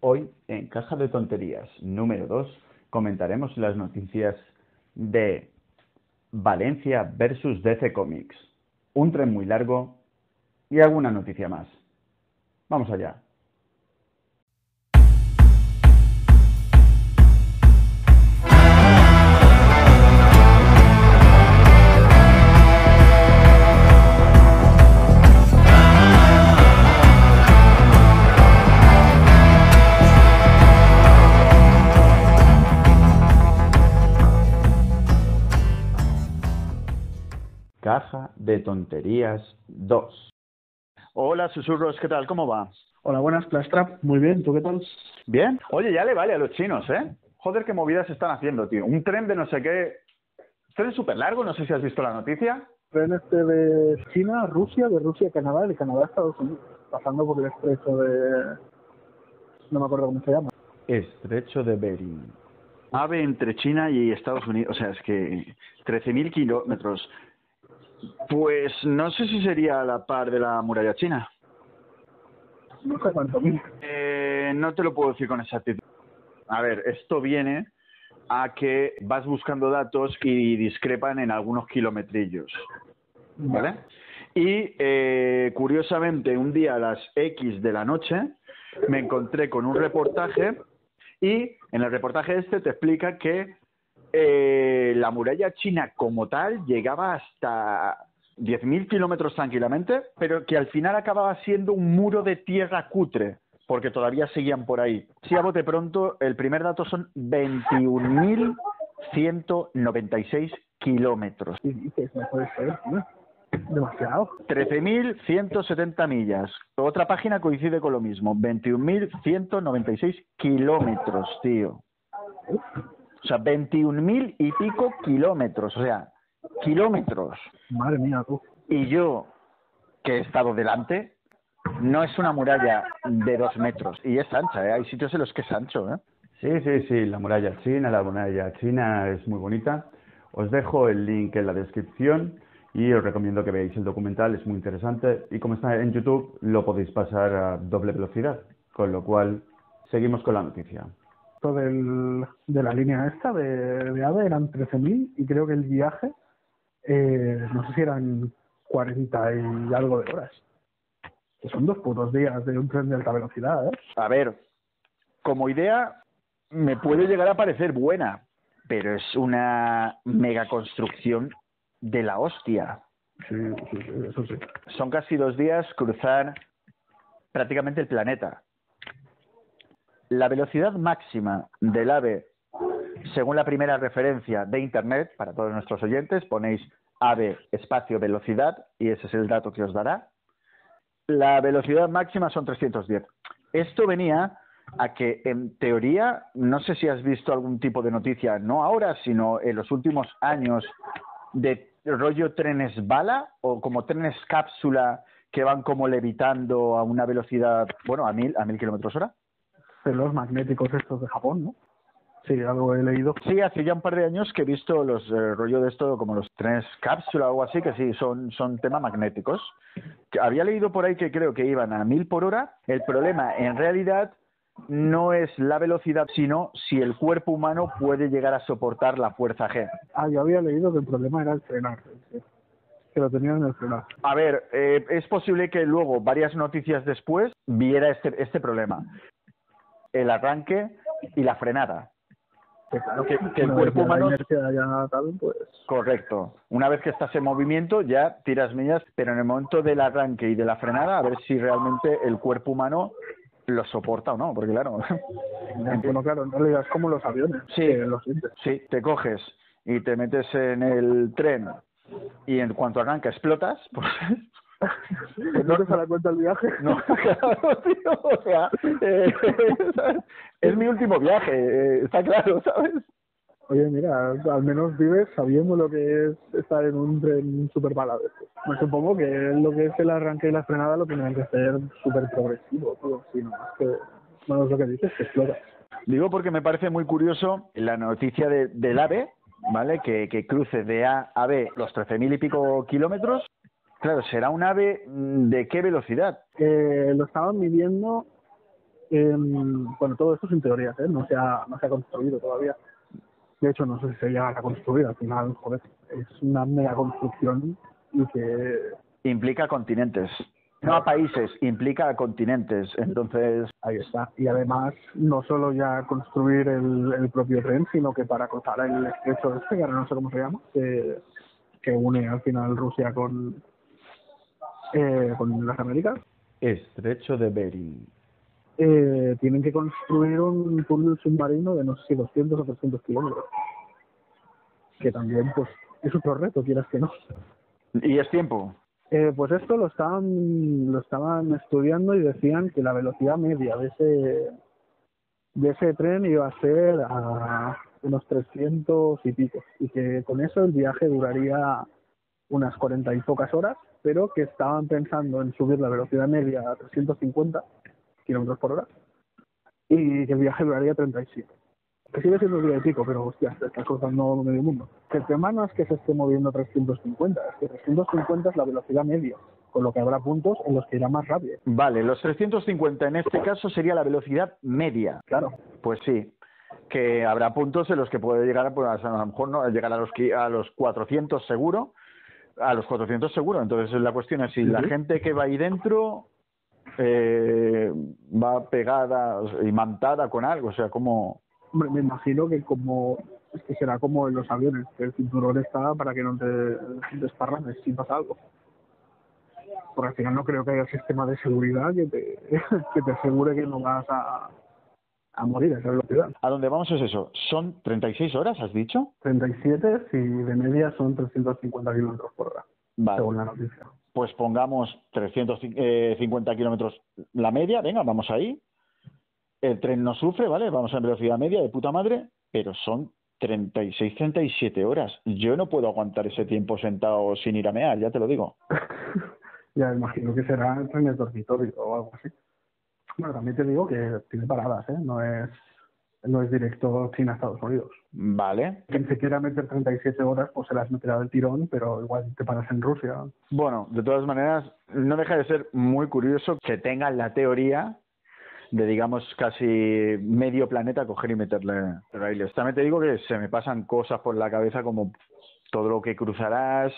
Hoy, en Caja de Tonterías número 2, comentaremos las noticias de Valencia versus DC Comics, un tren muy largo y alguna noticia más. Vamos allá. Caja de Tonterías 2. Hola, susurros, ¿qué tal? ¿Cómo va? Hola, buenas, Plastrap. Muy bien, ¿tú qué tal? Bien. Oye, ya le vale a los chinos, ¿eh? Joder, qué movidas están haciendo, tío. Un tren de no sé qué. Tren súper largo, no sé si has visto la noticia. Tren este de China Rusia, de Rusia a Canadá, de Canadá a Estados Unidos, pasando por el estrecho de. No me acuerdo cómo se llama. Estrecho de Bering. Ave entre China y Estados Unidos. O sea, es que 13.000 kilómetros. Pues no sé si sería a la par de la muralla china. No sé cuánto. Eh, no te lo puedo decir con exactitud. A ver, esto viene a que vas buscando datos y discrepan en algunos kilometrillos. ¿Vale? Y eh, curiosamente, un día a las X de la noche me encontré con un reportaje y en el reportaje este te explica que eh, la muralla china como tal llegaba hasta 10.000 kilómetros tranquilamente, pero que al final acababa siendo un muro de tierra cutre, porque todavía seguían por ahí. Si a bote pronto, el primer dato son 21.196 kilómetros. Y dices, no puede ser, ¿no? Demasiado. 13.170 millas. Otra página coincide con lo mismo. 21.196 kilómetros, tío. O sea, 21.000 y pico kilómetros. O sea, kilómetros. Madre mía, tú. Y yo, que he estado delante, no es una muralla de dos metros. Y es ancha, ¿eh? Hay sitios en los que es ancho, ¿eh? Sí, sí, sí, la muralla china, la muralla china es muy bonita. Os dejo el link en la descripción y os recomiendo que veáis el documental, es muy interesante. Y como está en YouTube, lo podéis pasar a doble velocidad, con lo cual seguimos con la noticia. Del, de la línea esta de, de AVE eran 13.000 y creo que el viaje, eh, no sé si eran 40 y algo de horas. Que son dos putos días de un tren de alta velocidad, ¿eh? A ver, como idea me puede llegar a parecer buena, pero es una mega construcción de la hostia. Sí, sí, sí, eso sí. Son casi dos días cruzar prácticamente el planeta. La velocidad máxima del AVE, según la primera referencia de Internet, para todos nuestros oyentes, ponéis AVE espacio velocidad y ese es el dato que os dará. La velocidad máxima son 310. Esto venía a que, en teoría, no sé si has visto algún tipo de noticia, no ahora, sino en los últimos años, de rollo trenes bala o como trenes cápsula que van como levitando a una velocidad, bueno, a mil, a mil kilómetros hora. De los magnéticos estos de Japón, ¿no? Sí, algo he leído. Sí, hace ya un par de años que he visto los eh, rollo de esto como los trenes cápsula o algo así, que sí, son, son temas magnéticos. Que había leído por ahí que creo que iban a mil por hora. El problema, en realidad, no es la velocidad, sino si el cuerpo humano puede llegar a soportar la fuerza G. Ah, yo había leído que el problema era el frenar. sí. Que lo tenían en el frenar. A ver, eh, es posible que luego, varias noticias después, viera este, este problema. El arranque y la frenada. Que, claro, Que- que el cuerpo humano- ya tal, pues... Correcto. Una vez que estás en movimiento, ya tiras millas, pero en el momento del arranque y de la frenada, a ver si realmente el cuerpo humano lo soporta o no, porque claro, Bueno, claro, en realidad es como los aviones. Sí. sí, te coges y te metes en el tren y en cuanto arranca explotas, pues ¿No te sale cuenta el viaje? no, claro, tío, o sea, eh, es mi último viaje, eh, está claro, ¿sabes? Oye, mira, al menos vives sabiendo lo que es estar en un tren súper veces. Me supongo que lo que es el arranque y la frenada lo tienen que hacer súper progresivo, todo. Si no, es que, bueno, es lo que dices, que explotas. Digo porque me parece muy curioso la noticia de, del AVE, ¿vale? Que, que cruce de A a B los 13.000 y pico kilómetros. Claro, será un AVE mm, de qué velocidad. Eh, lo estaban midiendo em, bueno, todo esto sin teorías, ¿eh? No se ha, no se ha construido todavía. De hecho, no sé si se llega a construir. Al final, joder, es una mega construcción y que Implica continentes. No a países, implica a continentes. Entonces, ahí está. Y además, no solo ya construir el, el propio tren, sino que para cruzar el estrecho este, que ahora no sé cómo se llama, que, que une al final Rusia con, eh, con las Américas, Estrecho de Bering. eh, tienen que construir un túnel submarino de no sé si 200 o 300 kilómetros. Que también, pues, es otro reto, quieras que no. y es tiempo. Eh, pues esto lo estaban, lo estaban estudiando y decían que la velocidad media de ese, de ese tren iba a ser a unos 300 y pico. Y que con eso el viaje duraría unas 40 y pocas horas, pero que estaban pensando en subir la velocidad media a 350 kilómetros por hora y que el viaje duraría 37. Que sigue siendo día y pico, pero hostia, te estás cruzando medio mundo. Que el tema no es que se esté moviendo 350, es que 350 es la velocidad media, con lo que habrá puntos en los que irá más rápido. Vale, los 350 en este caso sería la velocidad media. Claro, Pues sí, que habrá puntos en los que puede llegar, pues, a lo mejor no llegar a los a los 400 seguro, a los 400 seguro. Entonces la cuestión es si la gente que va ahí dentro eh, va pegada y mantada con algo, o sea, como Hombre, me imagino que como es que será como en los aviones, que el cinturón está para que no te desparrames si pasa algo. Porque al final no creo que haya sistema de seguridad que te, que te asegure que no vas a, a morir esa velocidad. a dónde vamos es eso. Son 36 horas, has dicho. 37 si de media son 350 kilómetros por hora, Vale. según la noticia. pues pongamos 350 kilómetros la media, venga, vamos ahí. El tren no sufre, ¿vale? Vamos a velocidad media de puta madre, pero son 36, 37 horas. Yo no puedo aguantar ese tiempo sentado sin ir a mear, ya te lo digo. ya imagino que será trenes dormitorio o algo así. Bueno, también te digo que tiene paradas, ¿eh? No es, no es directo China-Estados Unidos. Vale. Quien se quiera meter 37 horas, pues se las meterá del tirón, pero igual te paras en Rusia. Bueno, de todas maneras, no deja de ser muy curioso que tengan la teoría de, digamos, casi medio planeta coger y meterle raíles. También te digo que se me pasan cosas por la cabeza como todo lo que cruzarás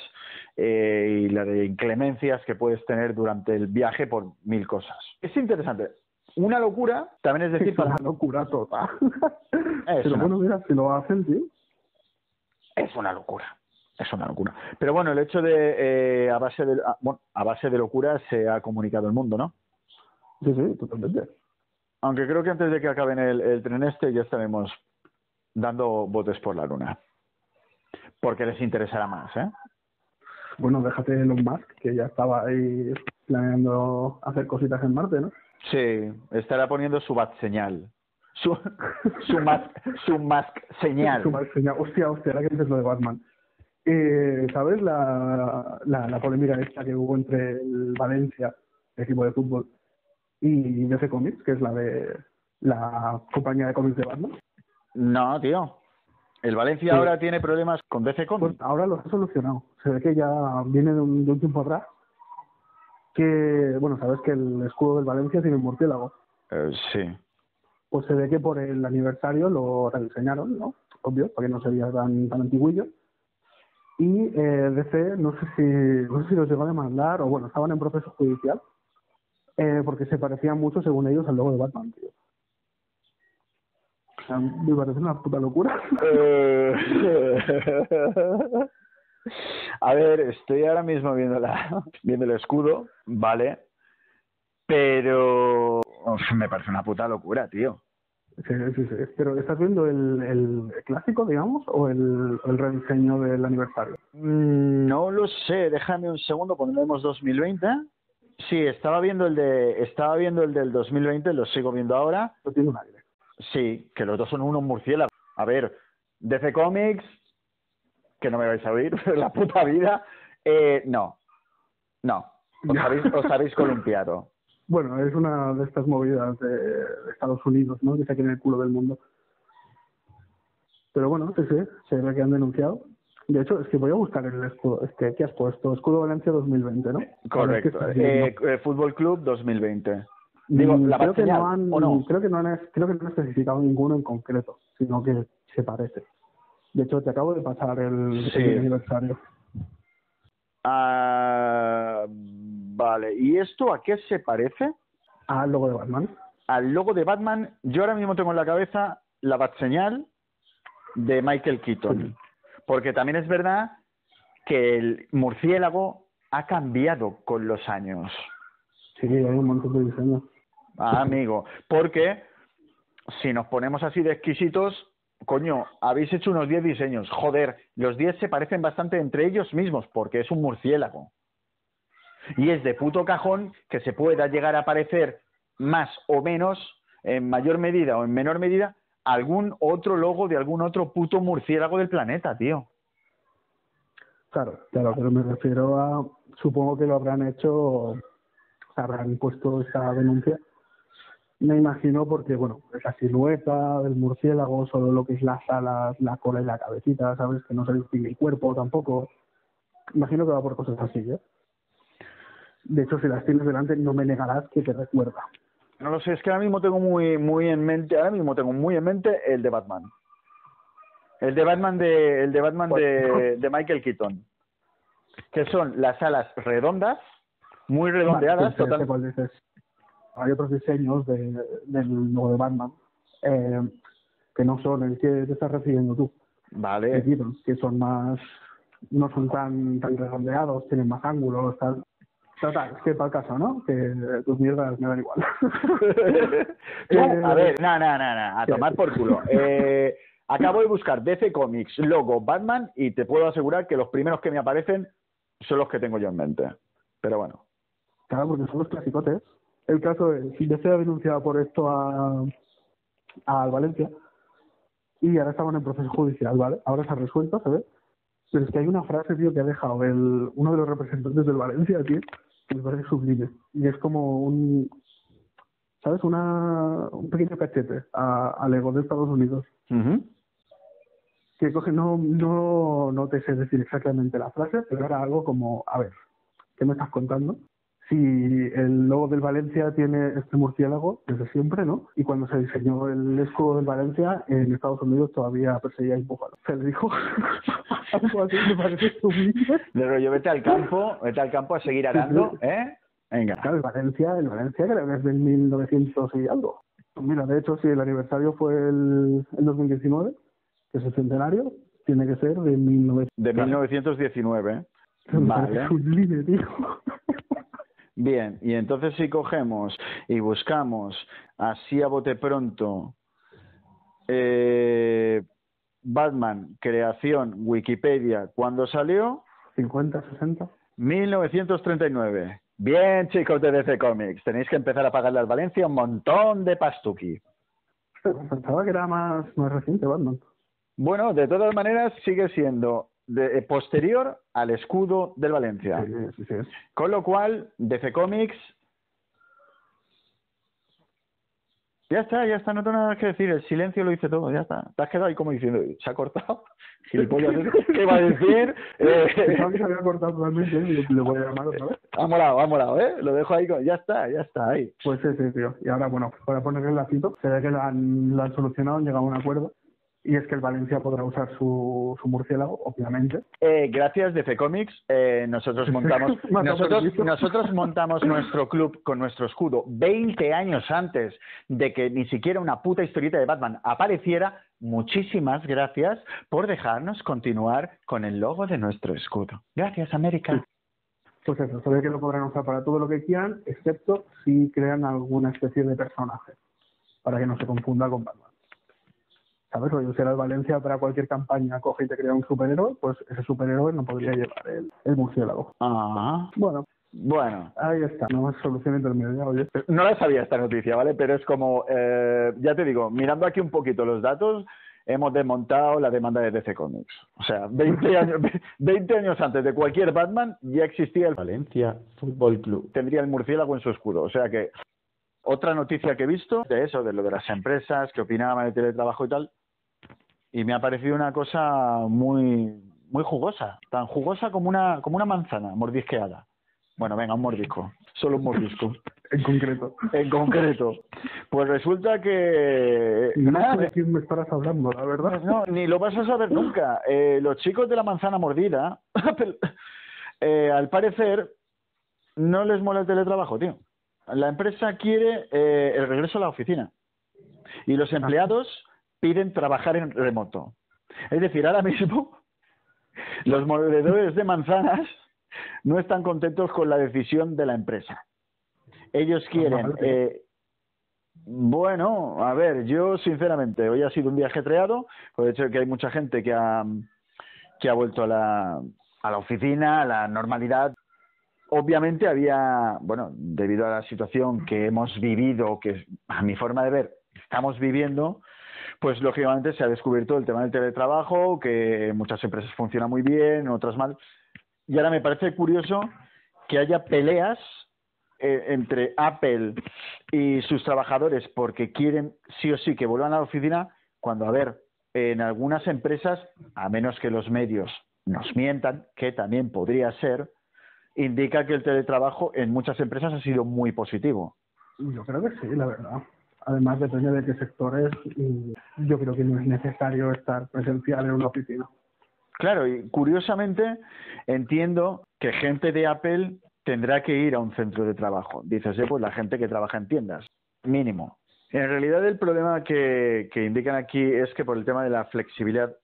eh, y las de inclemencias que puedes tener durante el viaje por mil cosas. Es interesante. Una locura, también es decir, Es una para... locura total. Es pero una- bueno, mira, si lo hacen, tío. Es una locura. Es una locura. Pero bueno, el hecho de, eh, a base de, a- bueno, a base de locura se ha comunicado el mundo, ¿no? Sí, sí, totalmente. Aunque creo que antes de que acaben el, el tren este ya estaremos dando botes por la luna. Porque les interesará más, ¿eh? Bueno, déjate Elon Musk, que ya estaba ahí planeando hacer cositas en Marte, ¿no? Sí, estará poniendo su bat señal. Su, su, mask, su mask señal. Su Musk señal. Hostia, hostia, ahora que dices lo de Batman. Eh, ¿Sabes la, la, la polémica esta que hubo entre el Valencia, el equipo de fútbol, y DC Comics, que es la de la compañía de cómics de Batman? No, tío. El Valencia Sí. ahora tiene problemas con DC Pues Comics. ahora lo ha solucionado. Se ve que ya viene de un, de un tiempo atrás. Que, bueno, sabes que el escudo del Valencia tiene un murciélago. Eh, sí. Pues se ve que por el aniversario lo rediseñaron, ¿no? Obvio, para que no se viera tan, tan antiguillo. Y eh, DC, no sé si no sé si los llegó a demandar, o bueno, estaban en proceso judicial, eh, porque se parecían mucho, según ellos, al logo de Batman, tío. O sea, me parece una puta locura. A ver, estoy ahora mismo viendo, la, viendo el escudo, ¿vale? Pero uf, me parece una puta locura, tío. Sí, sí, sí. Pero ¿estás viendo el, el clásico, digamos, o el, el rediseño del aniversario? Mm, No lo sé, déjame un segundo, ponemos 2020. Sí, estaba viendo el de estaba viendo el del 2020, lo sigo viendo ahora. No tiene un aire. Sí, que los dos son unos murciélagos. A ver, DC Comics, que no me vais a oír, pero la puta vida, eh, no, no, os habéis, os habéis columpiado. Bueno, es una de estas movidas de, de Estados Unidos, ¿no? Que se en el culo del mundo. Pero bueno, sí, sí, se ve que han denunciado. De hecho, es que voy a buscar el escudo, este, ¿qué has puesto? Escudo Valencia 2020, ¿no? Correcto. Eh, eh, Fútbol Club 2020. Digo, Mm, la creo que no han, creo que no han creo que no han especificado ninguno en concreto, sino que se parece. De hecho, te acabo de pasar el, Sí. el aniversario. Ah, vale, ¿y esto a qué se parece? Al logo de Batman. Al logo de Batman, yo ahora mismo tengo en la cabeza la bat señal de Michael Keaton. Porque también es verdad que el murciélago ha cambiado con los años. Sí, hay un montón de diseños. Ah, amigo, porque si nos ponemos así de exquisitos, coño, habéis hecho unos 10 diseños. Joder, los 10 se parecen bastante entre ellos mismos porque es un murciélago. Y es de puto cajón que se pueda llegar a parecer más o menos, en mayor medida o en menor medida, algún otro logo de algún otro puto murciélago del planeta, tío. Claro, claro, pero me refiero a, supongo que lo habrán hecho, habrán puesto esa denuncia. Me imagino porque, bueno, es la silueta del murciélago, solo lo que es las alas, la cola y la cabecita, ¿sabes? Que no se distingue el cuerpo tampoco. Imagino que va por cosas así, ¿eh? De hecho, si las tienes delante, no me negarás que te recuerda. No lo sé, es que ahora mismo tengo muy, muy en mente, ahora mismo tengo muy en mente el de Batman. El de Batman de, el de Batman de, de Michael Keaton. Que son las alas redondas, muy redondeadas, Vale, pues, total. Hay otros diseños de, del logo de Batman eh, que no son el que te estás refiriendo tú. Vale. Que son más, no son tan, tan redondeados, tienen más ángulos, tal. Total, es que para el caso, ¿no? Que tus mierdas me dan igual. Eh, a ver, no, no, no, no, a tomar por culo. Eh, acabo de buscar DC Comics, logo, Batman, y te puedo asegurar que los primeros que me aparecen son los que tengo yo en mente. Pero bueno. Claro, porque son los clasicotes. El caso es, DC ha denunciado por esto a, al Valencia y ahora estaban en proceso judicial, ¿vale? Ahora se ha resuelto, ¿sabes? Pero es que hay una frase, tío, que ha dejado el, uno de los representantes del Valencia, tío, que me parece sublime. Y es como un, ¿sabes? Una, un pequeño cachete a- al ego de Estados Unidos. Que coge, no, no, no te sé decir exactamente la frase, pero era algo como, a ver, ¿qué me estás contando? Si el logo del Valencia tiene este murciélago desde siempre, ¿no? Y cuando se diseñó el escudo del Valencia, en Estados Unidos todavía perseguíais búfalo. Se le dijo algo así, me parece sublime. De rollo, vete al campo, vete al campo a seguir arando, ¿eh? Venga. Claro, el Valencia, el Valencia creo que es del 1900 y algo. Mira, de hecho, si el aniversario fue el, el 2019, que es el centenario, tiene que ser de 1900. De 1919. ¿eh? Me parece Vale. sublime, tío. Bien, y entonces si cogemos y buscamos así a bote pronto eh, Batman, creación, Wikipedia, ¿cuándo salió? 50, 60. 1939. Bien, chicos de DC Comics, tenéis que empezar a pagarle al Valencia un montón de pastuqui. Pensaba que era más, más reciente Batman. Bueno, de todas maneras sigue siendo de- eh, posterior al escudo del Valencia. Sí, sí, sí. Con lo cual, DC Comics. Ya está, ya está, no tengo nada que decir. El silencio lo dice todo, ya está. Te has quedado ahí como diciendo, ¿se ha cortado? Gilipollas, ¿qué va a decir? Eh, que se había cortado totalmente le, le voy a llamar otra vez. ha molado, ha molado, ¿eh? Lo dejo ahí, con- ya está, ya está, ahí. Pues sí, sí, tío. Y ahora, bueno, para ponerle el lacito, se ve que lo han, lo han solucionado, han llegado a un acuerdo. Y es que el Valencia podrá usar su, su murciélago, obviamente. Eh, gracias DC Comics, eh, nosotros montamos nosotros, montamos nuestro club con nuestro escudo 20 años antes de que ni siquiera una puta historieta de Batman apareciera. Muchísimas gracias por dejarnos continuar con el logo de nuestro escudo. Gracias, América. Pues eso, ve que lo podrán usar para todo lo que quieran, excepto si crean alguna especie de personaje, para que no se confunda con Batman. ¿Sabes? O si era el Valencia para cualquier campaña coge y te crea un superhéroe, pues ese superhéroe no podría llevar el, el murciélago. Ah, Bueno, bueno, ahí está, no más solución intermedia, oye. no la sabía esta noticia, ¿vale? Pero es como, eh, ya te digo, mirando aquí un poquito los datos, hemos desmontado la demanda de DC Comics. O sea, 20 años, 20 años antes de cualquier Batman ya existía el Valencia Fútbol Club. tendría el murciélago en su escudo. O sea que otra noticia que he visto de eso, de lo de las empresas, que opinaban de teletrabajo y tal, y me ha parecido una cosa muy muy jugosa, tan jugosa como una como una manzana mordisqueada. Bueno, venga, un mordisco, solo un mordisco. En concreto. En concreto. Pues resulta que... No nada, sé de quién me estarás hablando, la verdad. No, ni lo vas a saber nunca. Eh, los chicos de la manzana mordida, eh, al parecer, no les mola el teletrabajo, tío. La empresa quiere eh, el regreso a la oficina. Y los empleados piden trabajar en remoto. Es decir, ahora mismo los mordedores de manzanas no están contentos con la decisión de la empresa. Ellos quieren... Eh, bueno, a ver, yo sinceramente, hoy ha sido un día ajetreado, por el hecho de que hay mucha gente que ha, que ha vuelto a la, a la oficina, a la normalidad. Obviamente había, bueno, debido a la situación que hemos vivido, que a mi forma de ver estamos viviendo, pues lógicamente se ha descubierto el tema del teletrabajo, que muchas empresas funciona muy bien, en otras mal. Y ahora me parece curioso que haya peleas eh, entre Apple y sus trabajadores porque quieren sí o sí que vuelvan a la oficina, cuando, a ver, en algunas empresas, a menos que los medios nos mientan, que también podría ser, indica que el teletrabajo en muchas empresas ha sido muy positivo. Yo creo que sí, la verdad. Además, depende de qué sectores. y Yo creo que no es necesario estar presencial en una oficina. Claro, y curiosamente entiendo que gente de Apple tendrá que ir a un centro de trabajo. Dices, pues la gente que trabaja en tiendas, mínimo. En realidad el problema que, que indican aquí es que por el tema de la flexibilidad,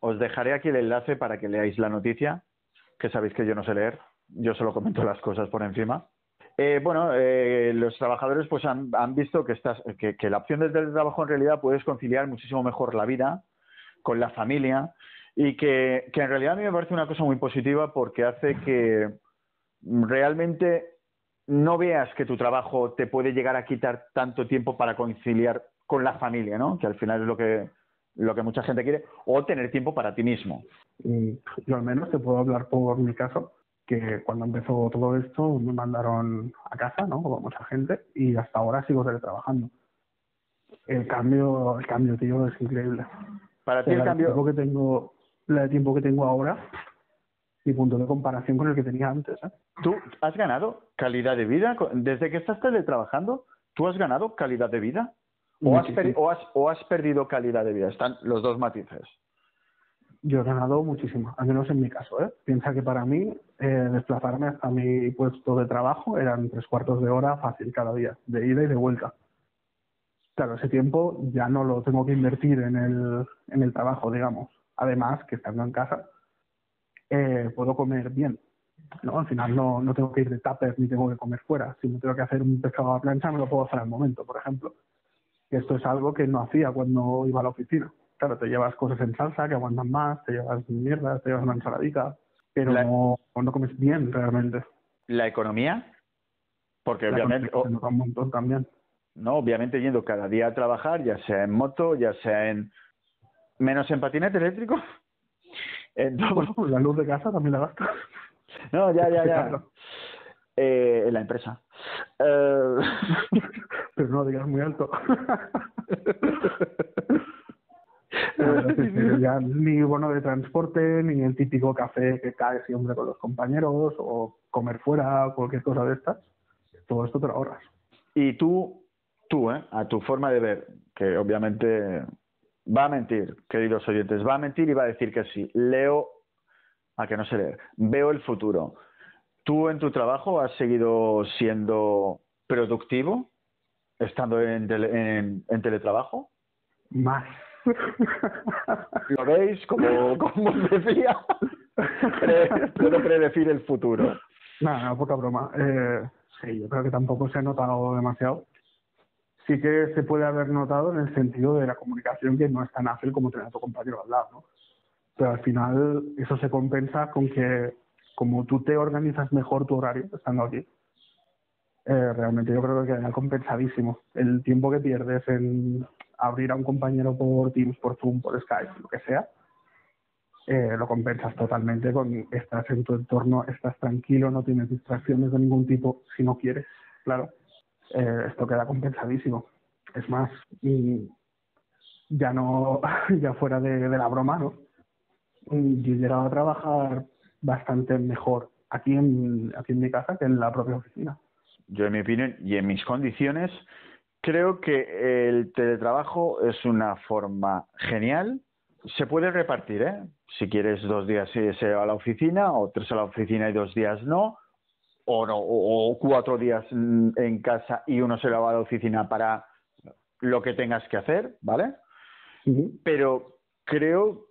os dejaré aquí el enlace para que leáis la noticia, que sabéis que yo no sé leer, yo solo comento las cosas por encima. Eh, bueno, eh, los trabajadores pues han, visto que, estas, que, la opción del teletrabajo en realidad puedes conciliar muchísimo mejor la vida con la familia y que, que en realidad a mí me parece una cosa muy positiva porque hace que realmente no veas que tu trabajo te puede llegar a quitar tanto tiempo para conciliar con la familia, ¿no? Que al final es lo que lo que mucha gente quiere, o tener tiempo para ti mismo. Y yo al menos te puedo hablar por mi caso, que cuando empezó todo esto me mandaron a casa, ¿no? Como mucha gente, y hasta ahora sigo teletrabajando. El cambio, el cambio, tío, es increíble. Para ti el de cambio, tiempo que tengo, la de tiempo que tengo ahora, mi punto de comparación con el que tenía antes, ¿eh? ¿tú has ganado calidad de vida? Desde que estás teletrabajando, ¿tú has ganado calidad de vida? ¿O has, o has, o has perdido calidad de vida? Están los dos matices. Yo he ganado muchísimo, al menos en mi caso. ¿eh? Piensa que para mí eh, desplazarme hasta mi puesto de trabajo eran tres cuartos de hora fácil cada día, de ida y de vuelta. Claro, ese tiempo ya no lo tengo que invertir en el, en el trabajo, digamos. Además, que estando en casa, eh, puedo comer bien. Al final no, no tengo que ir de tupper ni tengo que comer fuera. Si me tengo que hacer un pescado a la plancha, me lo puedo hacer al momento, por ejemplo. Esto es algo que no hacía cuando iba a la oficina. Claro, te llevas cosas en salsa que aguantan más, te llevas mierda, te llevas una ensaladita, pero La- no, no comes bien realmente. La economía, porque La obviamente, un montón también. no, obviamente yendo cada día a trabajar, ya sea en moto, ya sea en menos en patinete eléctrico, en todo. Bueno, la luz de casa también la gastas. No, ya, ya, ya. Eh, en la empresa. Eh, pero no digas muy alto. Ya ni bono de transporte, ni el típico café que cae siempre con los compañeros, o comer fuera, o cualquier cosa de estas. Todo esto te lo ahorras. y tú, tú, ¿eh? a tu forma de ver, que obviamente va a mentir, queridos oyentes, va a mentir y va a decir que sí. Leo, a que no sé leer, veo el futuro. ¿Tú en tu trabajo has seguido siendo productivo, estando en, tele- en- en teletrabajo? Más. ¿Lo veis? Como, como os decía, puedo predecir el futuro. Nada, poca broma. Eh, sí, yo creo que tampoco se ha notado demasiado. Sí que se puede haber notado en el sentido de la comunicación que no es tan ágil como tener a tu compañero al lado, ¿no? Pero al final eso se compensa con que como tú te organizas mejor tu horario estando aquí, eh, realmente yo creo que queda compensadísimo. El tiempo que pierdes en abrir a un compañero por Teams, por Zoom, por Skype, lo que sea, eh, lo compensas totalmente con estás en tu entorno, estás tranquilo, no tienes distracciones de ningún tipo si no quieres, claro. Eh, esto queda compensadísimo. Es más, mm, ya no, ya fuera de, de la broma, ¿no? Mm, Yo he llegado a trabajar bastante mejor aquí en, aquí en mi casa que en la propia oficina. yo en mi opinión y en mis condiciones, creo que el teletrabajo es una forma genial. Se puede repartir, ¿eh? Si quieres dos días se va a la oficina o tres a la oficina y dos días no, o no, o cuatro días en casa y uno se va a la oficina para lo que tengas que hacer, ¿vale? Pero creo,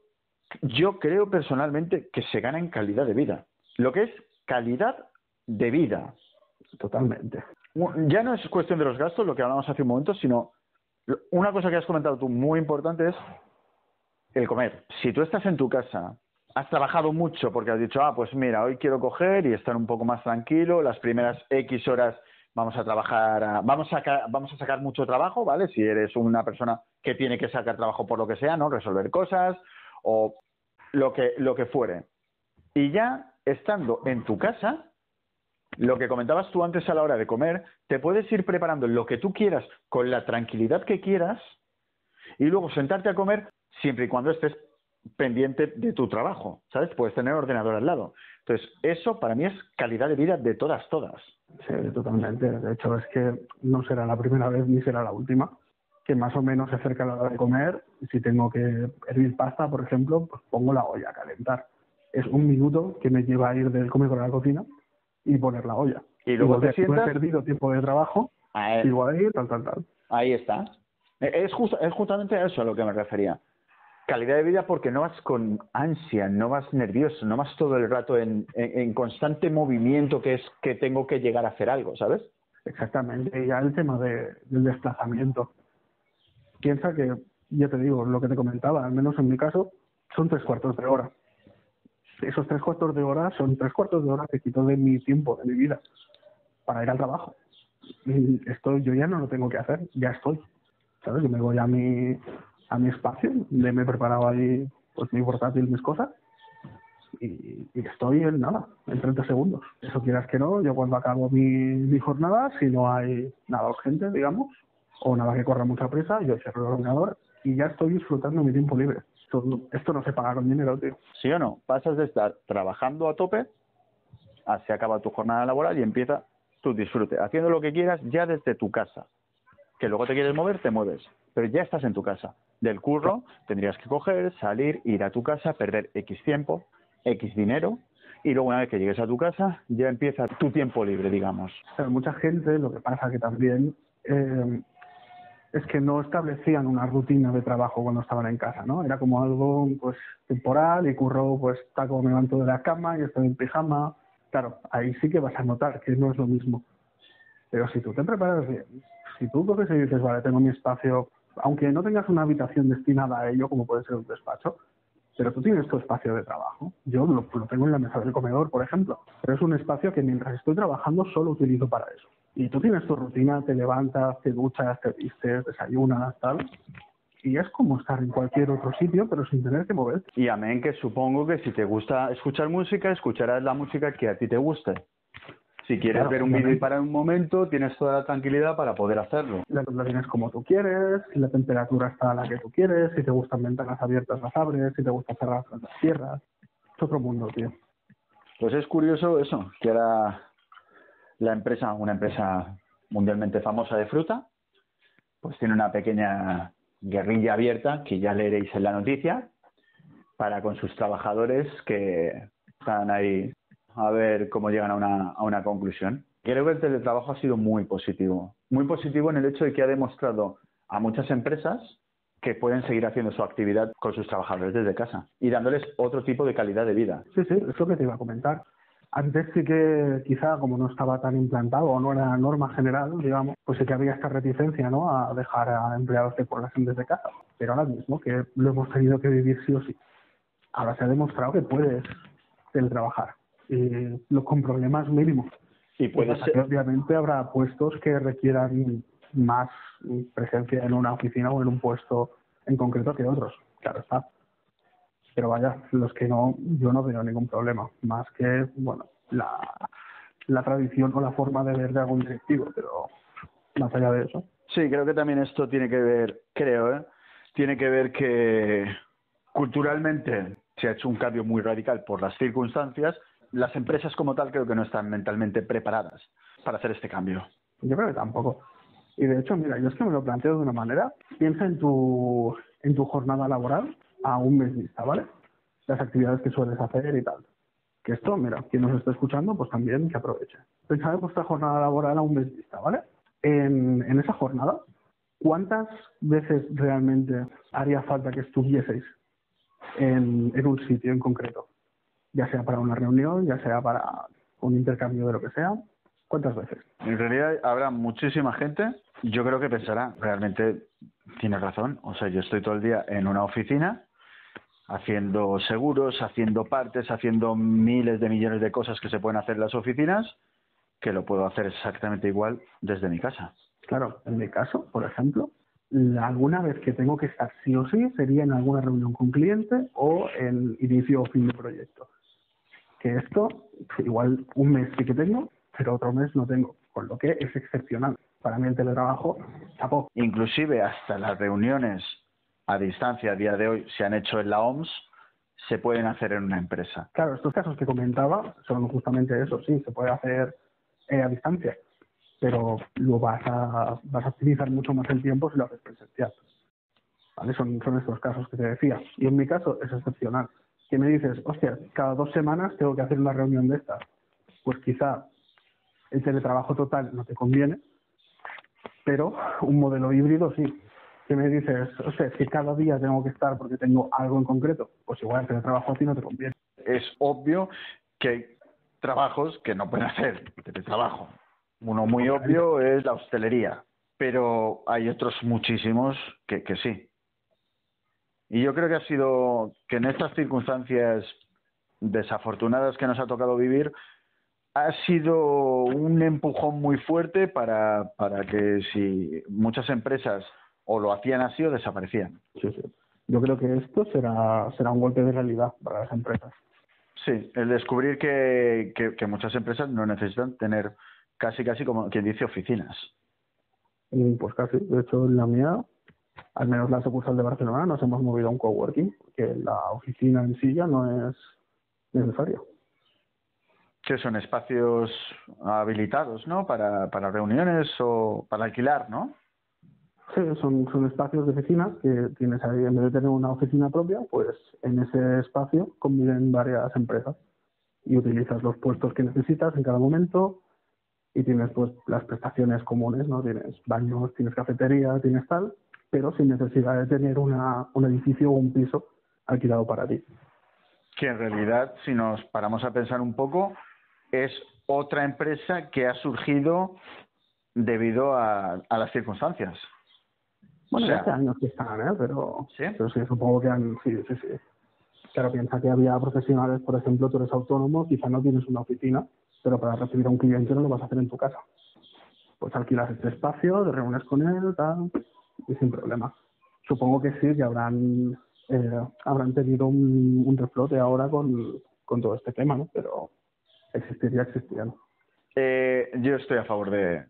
yo creo personalmente que se gana en calidad de vida. Lo que es calidad de vida. Totalmente. Ya no es cuestión de los gastos, lo que hablamos hace un momento, sino una cosa que has comentado tú muy importante es el comer. Si tú estás en tu casa, has trabajado mucho porque has dicho, ah, pues mira, hoy quiero coger y estar un poco más tranquilo, las primeras X horas vamos a trabajar, vamos a, vamos a sacar mucho trabajo, ¿vale? Si eres una persona que tiene que sacar trabajo por lo que sea, ¿no? Resolver cosas o lo que, lo que fuere. Y ya estando en tu casa, lo que comentabas tú antes a la hora de comer, te puedes ir preparando lo que tú quieras con la tranquilidad que quieras y luego sentarte a comer siempre y cuando estés pendiente de tu trabajo, ¿sabes? Puedes tener ordenador al lado. Entonces, eso para mí es calidad de vida de todas, todas. Sí, totalmente. De hecho, es que no será la primera vez ni será la última que más o menos se acerca a la hora de comer. Si tengo que hervir pasta, por ejemplo, pues pongo la olla a calentar. Es un minuto que me lleva a ir del comedor a la cocina y poner la olla. Y luego te sientas... he perdido tiempo de trabajo, igual ahí, tal, tal, tal. Ahí está. Es, es justamente a eso a lo que me refería. Calidad de vida porque no vas con ansia, no vas nervioso, no vas todo el rato en, en, constante movimiento que es que tengo que llegar a hacer algo, ¿sabes? Exactamente. Y ya el tema de, del desplazamiento. Piensa que, ya te digo, lo que te comentaba, al menos en mi caso, son tres cuartos de hora. Esos tres cuartos de hora son tres cuartos de hora que quito de mi tiempo, de mi vida, para ir al trabajo. Y esto yo ya no lo tengo que hacer, ya estoy. ¿Sabes? Yo me voy a mi, a mi espacio, me he preparado ahí pues mi portátil, mis cosas, y, estoy en nada, en 30 segundos. Eso quieras que no, yo cuando acabo mi, mi jornada, si no hay nada urgente, digamos, o nada que corra mucha prisa, yo cierro el ordenador y ya estoy disfrutando mi tiempo libre. Esto, esto no se paga con dinero, tío. ¿Sí o no? Pasas de estar trabajando a tope, se acaba tu jornada laboral y empieza tu disfrute, haciendo lo que quieras ya desde tu casa. Que luego te quieres mover, te mueves, pero ya estás en tu casa del curro, tendrías que coger, salir, ir a tu casa, perder X tiempo, X dinero, y luego una vez que llegues a tu casa ya empieza tu tiempo libre, digamos. Pero mucha gente lo que pasa que también eh, es que no establecían una rutina de trabajo cuando estaban en casa, ¿no? Era como algo pues temporal y curro pues está me levanto de la cama y estoy en pijama. Claro, ahí sí que vas a notar que no es lo mismo. Pero si tú te preparas bien, si tú coges y dices, vale, tengo mi espacio aunque no tengas una habitación destinada a ello, como puede ser un despacho, pero tú tienes tu espacio de trabajo. Yo lo, tengo en la mesa del comedor, por ejemplo, pero es un espacio que mientras estoy trabajando solo utilizo para eso. Y tú tienes tu rutina, te levantas, te duchas, te vistes, desayunas, tal. Y es como estar en cualquier otro sitio, pero sin tener que moverte. Y amén, que supongo que si te gusta escuchar música, escucharás la música que a ti te guste. Si quieres ver un vídeo y para un momento, tienes toda la tranquilidad para poder hacerlo. La, lo tienes como tú quieres, si la temperatura está a la que tú quieres, si te gustan ventanas abiertas las abres, si te gusta cerrar las cierras. Es otro mundo, tío. Pues es curioso eso, que era la empresa, una empresa mundialmente famosa de fruta, pues tiene una pequeña guerrilla abierta que ya leeréis en la noticia para con sus trabajadores que están ahí a ver cómo llegan a una, a una conclusión. Creo que el teletrabajo ha sido muy positivo. Muy positivo en el hecho de que ha demostrado a muchas empresas que pueden seguir haciendo su actividad con sus trabajadores desde casa y dándoles otro tipo de calidad de vida. Sí, sí, es lo que te iba a comentar. Antes sí que quizá como no estaba tan implantado o no era norma general, digamos, pues sí que había esta reticencia ¿no? a dejar a empleados de población desde casa. Pero ahora mismo que lo hemos tenido que vivir sí o sí. Ahora se ha demostrado que puedes teletrabajar eh, con problemas mínimos. Y puede ser. obviamente habrá puestos que requieran más presencia en una oficina o en un puesto en concreto que otros, claro está. Pero vaya, los que no, yo no veo ningún problema, más que, bueno, la, la tradición o la forma de ver de algún directivo, pero más allá de eso. Sí, creo que también esto tiene que ver, creo, ¿eh? tiene que ver que culturalmente se ha hecho un cambio muy radical por las circunstancias las empresas como tal creo que no están mentalmente preparadas para hacer este cambio. Yo creo que tampoco. Y de hecho, mira, yo es que me lo planteo de una manera. Piensa en tu, en tu jornada laboral a un mes vista, ¿vale? Las actividades que sueles hacer y tal. Que esto, mira, quien nos está escuchando, pues también que aproveche. Pensad en vuestra jornada laboral a un mes vista, ¿vale? En, en esa jornada, ¿cuántas veces realmente haría falta que estuvieseis en, en un sitio en concreto? Ya sea para una reunión, ya sea para un intercambio de lo que sea. ¿Cuántas veces? En realidad habrá muchísima gente. Yo creo que pensará, realmente tienes razón. O sea, yo estoy todo el día en una oficina haciendo seguros, haciendo partes, haciendo miles de millones de cosas que se pueden hacer en las oficinas, que lo puedo hacer exactamente igual desde mi casa. Claro, en mi caso, por ejemplo, alguna vez que tengo que estar sí o sí sería en alguna reunión con cliente o en inicio o fin de proyecto. Que esto, igual un mes sí que tengo, pero otro mes no tengo, con lo que es excepcional. Para mí el teletrabajo, chapó. Inclusive hasta las reuniones a distancia a día de hoy se han hecho en la OMS, se pueden hacer en una empresa. Claro, estos casos que comentaba son justamente eso, sí, se puede hacer eh, a distancia, pero lo vas a, vas a optimizar mucho más el tiempo si lo haces presencial. ¿Vale? Son, son estos casos que te decía. Y en mi caso es excepcional. Que me dices, hostia, cada dos semanas tengo que hacer una reunión de estas. Pues quizá el teletrabajo total no te conviene, pero un modelo híbrido sí. Que me dices, o sea, que cada día tengo que estar porque tengo algo en concreto, pues igual el teletrabajo a ti no te conviene. Es obvio que hay trabajos que no pueden hacer teletrabajo. Uno muy obvio es la hostelería, pero hay otros muchísimos que, que sí. Y yo creo que ha sido que en estas circunstancias desafortunadas que nos ha tocado vivir, ha sido un empujón muy fuerte para, para que si muchas empresas o lo hacían así o desaparecían. Sí, sí. Yo creo que esto será, será un golpe de realidad para las empresas. Sí, el descubrir que, que, que muchas empresas no necesitan tener casi, casi como quien dice, oficinas. Y pues casi, de hecho en la mía, al menos la sucursal de Barcelona, nos hemos movido a un coworking, que la oficina en sí ya no es necesaria. Que son espacios habilitados, ¿no? Para, para reuniones o para alquilar, ¿no? Sí, son, son espacios de oficina que tienes ahí, en vez de tener una oficina propia, pues en ese espacio conviven varias empresas y utilizas los puestos que necesitas en cada momento y tienes pues las prestaciones comunes, ¿no? Tienes baños, tienes cafetería, tienes tal, pero sin necesidad de tener una, un edificio o un piso alquilado para ti. Que en realidad, si nos paramos a pensar un poco, es otra empresa que ha surgido debido a, a las circunstancias. Bueno, O sea- hace años que están, ¿eh? Pero, ¿Sí? pero sí, supongo que han, sí, sí, sí. Claro, piensa que había profesionales, por ejemplo, tú eres autónomo, quizá no tienes una oficina, pero para recibir a un cliente no lo vas a hacer en tu casa. Pues alquilas este espacio, te reúnes con él, tal, y sin problema. Supongo que sí, que habrán, eh, habrán tenido un, un reflote ahora con, con todo este tema, ¿no? Pero existiría, existiría, ¿no? Eh, yo estoy a favor de,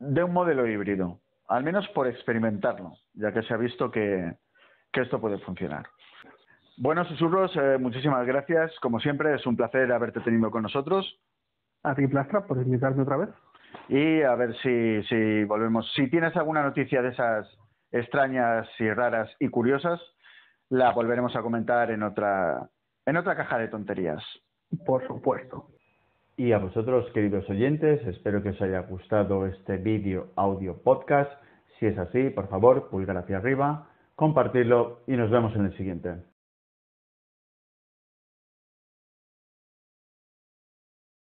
de un modelo híbrido, al menos por experimentarlo, ya que se ha visto que, que esto puede funcionar. Bueno, susurros, eh, muchísimas gracias. Como siempre, es un placer haberte tenido con nosotros A ti, Plastra, por invitarme otra vez. y a ver si, si volvemos. Si tienes alguna noticia de esas extrañas y raras y curiosas, la volveremos a comentar en otra, en otra caja de tonterías. Por supuesto. Y a vosotros, queridos oyentes, espero que os haya gustado este vídeo, audio, podcast. Si es así, por favor, pulgar hacia arriba, compartirlo y nos vemos en el siguiente.